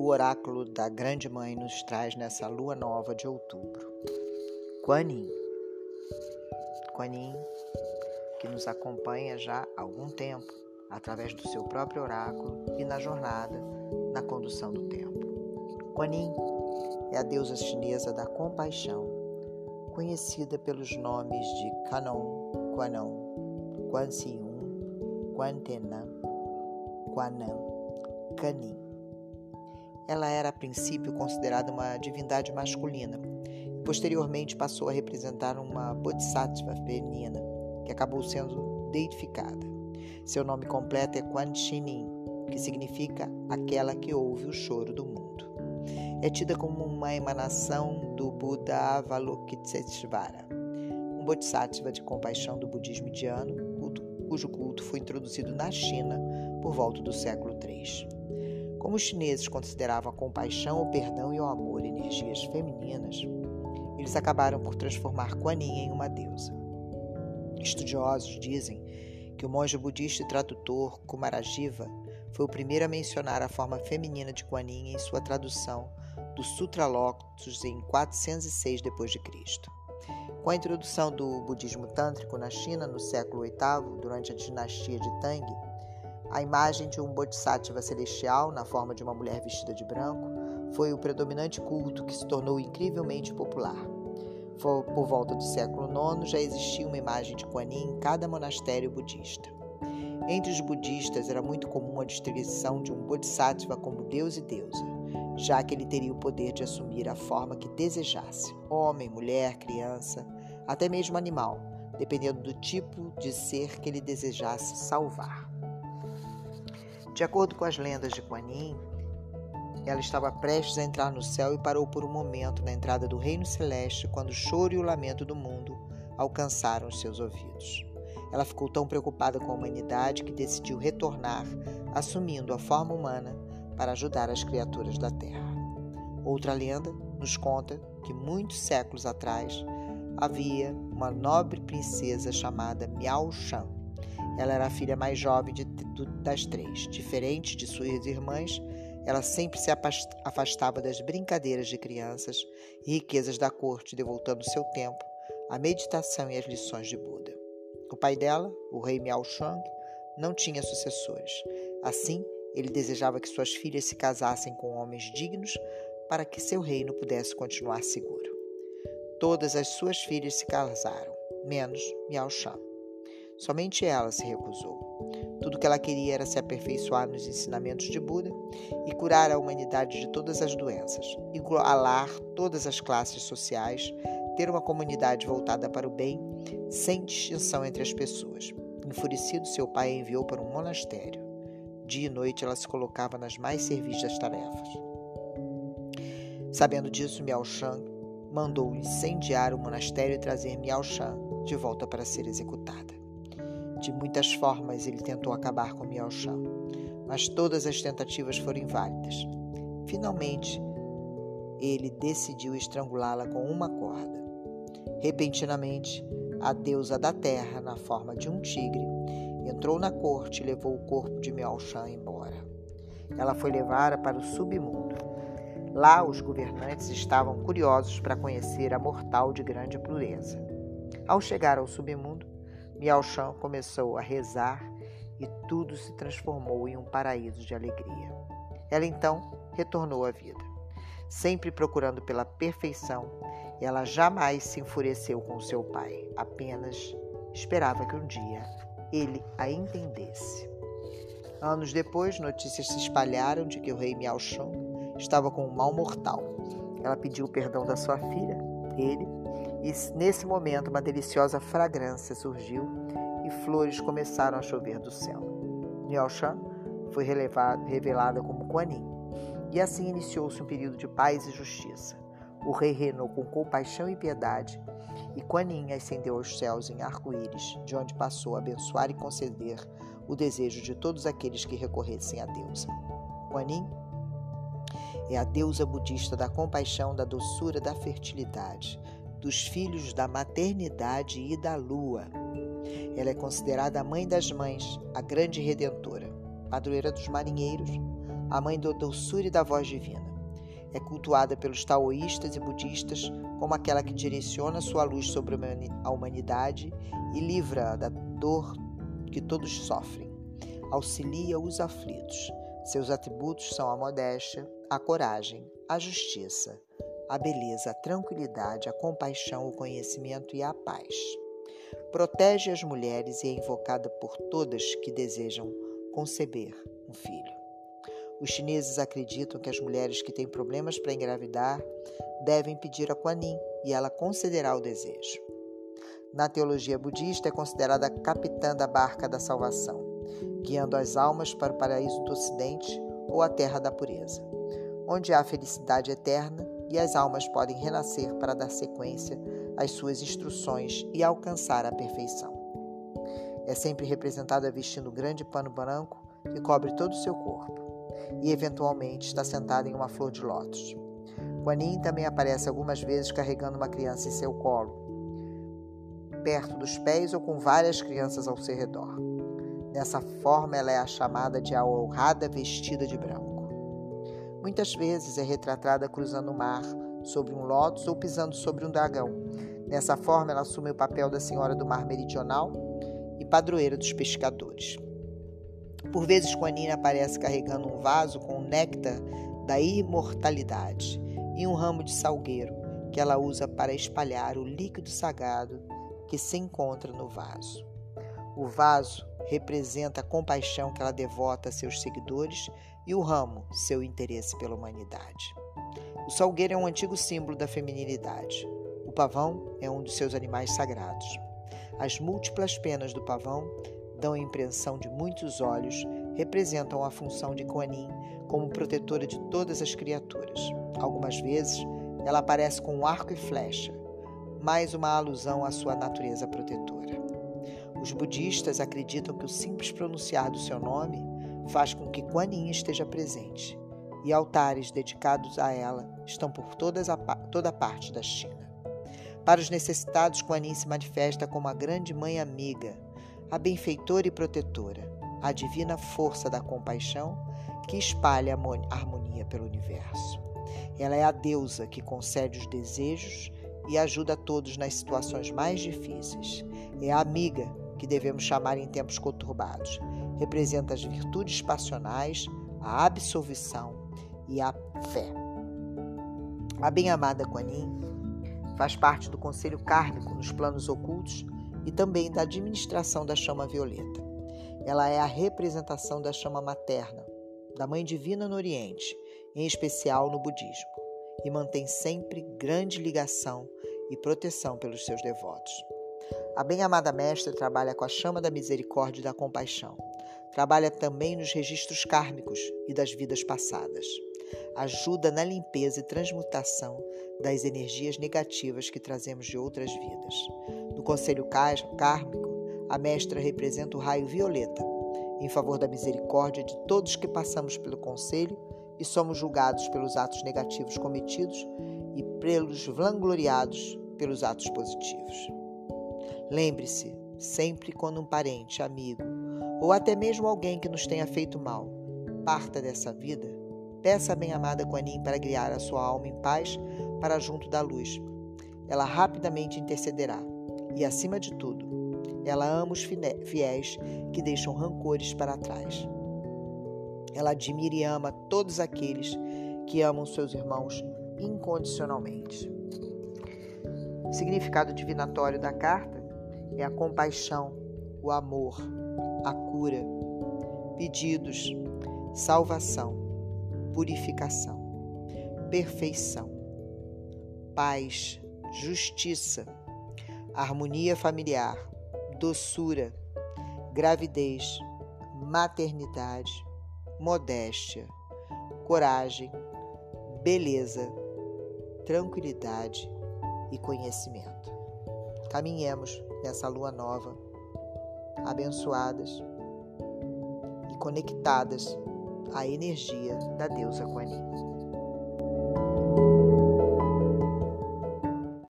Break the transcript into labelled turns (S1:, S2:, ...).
S1: o oráculo da Grande Mãe nos traz nessa lua nova de outubro. Kuan Yin. Que nos acompanha já há algum tempo, através do seu próprio oráculo e na jornada na condução do tempo. Kuan Yin é a deusa chinesa da compaixão, conhecida pelos nomes de Kanon, Quanon, Quan Siun, Quan Tenan, Quanan, Canin. Ela era a princípio considerada uma divindade masculina. Posteriormente passou a representar uma bodhisattva feminina, que acabou sendo deidificada. Seu nome completo é Quan Chinin, que significa aquela que ouve o choro do mundo. É tida como uma emanação do Buda Avalokitesvara, um bodhisattva de compaixão do budismo indiano, cujo culto foi introduzido na China por volta do século III. Como os chineses consideravam a compaixão, o perdão e o amor energias femininas, eles acabaram por transformar Kuan Yin em uma deusa. Estudiosos dizem que o monge budista e tradutor Kumarajiva foi o primeiro a mencionar a forma feminina de Kuan Yin em sua tradução do Sutra Lotus em 406 d.C. Com a introdução do budismo tântrico na China no século VIII, durante a dinastia de Tang, a imagem de um bodhisattva celestial, na forma de uma mulher vestida de branco, foi o predominante culto que se tornou incrivelmente popular. Por volta do século IX já existia uma imagem de Kuan Yin em cada monastério budista. Entre os budistas era muito comum a distinção de um bodhisattva como deus e deusa, já que ele teria o poder de assumir a forma que desejasse: homem, mulher, criança, até mesmo animal, dependendo do tipo de ser que ele desejasse salvar. De acordo com as lendas de Kuan Yin, ela estava prestes a entrar no céu e parou por um momento na entrada do reino celeste quando o choro e o lamento do mundo alcançaram os seus ouvidos. Ela ficou tão preocupada com a humanidade que decidiu retornar, assumindo a forma humana para ajudar as criaturas da Terra. Outra lenda nos conta que muitos séculos atrás havia uma nobre princesa chamada Miao Shan, ela era a filha mais jovem de, das três. Diferente de suas irmãs, ela sempre se afastava das brincadeiras de crianças e riquezas da corte, devoltando seu tempo à meditação e às lições de Buda. O pai dela, o rei Miao Shang, não tinha sucessores. Assim, ele desejava que suas filhas se casassem com homens dignos para que seu reino pudesse continuar seguro. Todas as suas filhas se casaram, menos Miao Shang. Somente ela se recusou. Tudo que ela queria era se aperfeiçoar nos ensinamentos de Buda e curar a humanidade de todas as doenças, igualar todas as classes sociais, ter uma comunidade voltada para o bem, sem distinção entre as pessoas. Enfurecido, seu pai a enviou para um monastério. Dia e noite ela se colocava nas mais servis das tarefas. Sabendo disso, Miao Shan mandou incendiar o monastério e trazer Miao Shan de volta para ser executada. De muitas formas ele tentou acabar com Miao Shan, mas todas as tentativas foram inválidas. Finalmente, ele decidiu estrangulá-la com uma corda. Repentinamente, a deusa da terra, na forma de um tigre, entrou na corte e levou o corpo de Miao Shan embora. Ela foi levada para o submundo. Lá, os governantes estavam curiosos para conhecer a mortal de grande pureza. Ao chegar ao submundo, Miao Shan começou a rezar e tudo se transformou em um paraíso de alegria. Ela então retornou à vida. Sempre procurando pela perfeição, ela jamais se enfureceu com seu pai, apenas esperava que um dia ele a entendesse. Anos depois, notícias se espalharam de que o rei Miao Shan estava com um mal mortal. Ela pediu perdão da sua filha, ele e nesse momento uma deliciosa fragrância surgiu e flores começaram a chover do céu. Niaoshan foi revelada como Kuan Yin, e assim iniciou-se um período de paz e justiça. O rei reinou com compaixão e piedade, e Kuan Yin ascendeu aos céus em arco-íris, de onde passou a abençoar e conceder o desejo de todos aqueles que recorressem à deusa. Kuan Yin é a deusa budista da compaixão, da doçura, da fertilidade, dos filhos da maternidade e da lua. Ela é considerada a mãe das mães, a grande redentora, padroeira dos marinheiros, a mãe da doçura e da voz divina. É cultuada pelos taoístas e budistas como aquela que direciona sua luz sobre a humanidade e livra da dor que todos sofrem. Auxilia os aflitos. Seus atributos são a modéstia, a coragem, a justiça, a beleza, a tranquilidade, a compaixão, o conhecimento e a paz. Protege as mulheres e é invocada por todas que desejam conceber um filho. Os chineses acreditam que as mulheres que têm problemas para engravidar devem pedir a Kuan Yin e ela concederá o desejo. Na teologia budista é considerada a capitã da barca da salvação, guiando as almas para o paraíso do ocidente ou a terra da pureza, onde há felicidade eterna e as almas podem renascer para dar sequência às suas instruções e alcançar a perfeição. É sempre representada vestindo um grande pano branco que cobre todo o seu corpo, e eventualmente está sentada em uma flor de lótus. Guanin também aparece algumas vezes carregando uma criança em seu colo, perto dos pés ou com várias crianças ao seu redor. Dessa forma, ela é a chamada de a honrada vestida de branco. Muitas vezes é retratada cruzando o mar, sobre um lótus ou pisando sobre um dragão. Dessa forma, ela assume o papel da Senhora do Mar Meridional e padroeira dos pescadores. Por vezes, Quanina aparece carregando um vaso com o néctar da imortalidade e um ramo de salgueiro que ela usa para espalhar o líquido sagrado que se encontra no vaso. O vaso representa a compaixão que ela devota a seus seguidores e o ramo, seu interesse pela humanidade. O salgueiro é um antigo símbolo da feminilidade. O pavão é um dos seus animais sagrados. As múltiplas penas do pavão dão a impressão de muitos olhos, representam a função de Kuan Yin como protetora de todas as criaturas. Algumas vezes, ela aparece com um arco e flecha, mais uma alusão à sua natureza protetora. Os budistas acreditam que o simples pronunciar do seu nome faz com que Kuan Yin esteja presente, e altares dedicados a ela estão por todas a, toda a parte da China. Para os necessitados, Kuan Yin se manifesta como a grande mãe amiga, a benfeitora e protetora, a divina força da compaixão que espalha a harmonia pelo universo. Ela é a deusa que concede os desejos e ajuda a todos nas situações mais difíceis. É a amiga que devemos chamar em tempos conturbados representa as virtudes passionais, a absolvição e a fé. A bem-amada Kuan Yin faz parte do conselho kármico nos planos ocultos e também da administração da chama violeta. Ela é a representação da chama materna, da Mãe Divina no Oriente, em especial no budismo, e mantém sempre grande ligação e proteção pelos seus devotos. A bem-amada mestra trabalha com a chama da misericórdia e da compaixão. Trabalha também nos registros kármicos e das vidas passadas. Ajuda na limpeza e transmutação das energias negativas que trazemos de outras vidas. No conselho kármico, a mestra representa o raio violeta, em favor da misericórdia de todos que passamos pelo conselho e somos julgados pelos atos negativos cometidos e pelos vangloriados pelos atos positivos. Lembre-se, sempre quando um parente, amigo ou até mesmo alguém que nos tenha feito mal parta dessa vida, peça a bem-amada Guanin para guiar a sua alma em paz para junto da luz. Ela rapidamente intercederá e, acima de tudo, ela ama os fiéis que deixam rancores para trás. Ela admira e ama todos aqueles que amam seus irmãos incondicionalmente. Significado divinatório da carta é a compaixão, o amor, a cura, pedidos, salvação, purificação, perfeição, paz, justiça, harmonia familiar, doçura, gravidez, maternidade, modéstia, coragem, beleza, tranquilidade e conhecimento. Caminhemos nessa lua nova abençoadas e conectadas à energia da deusa Kuan Yin.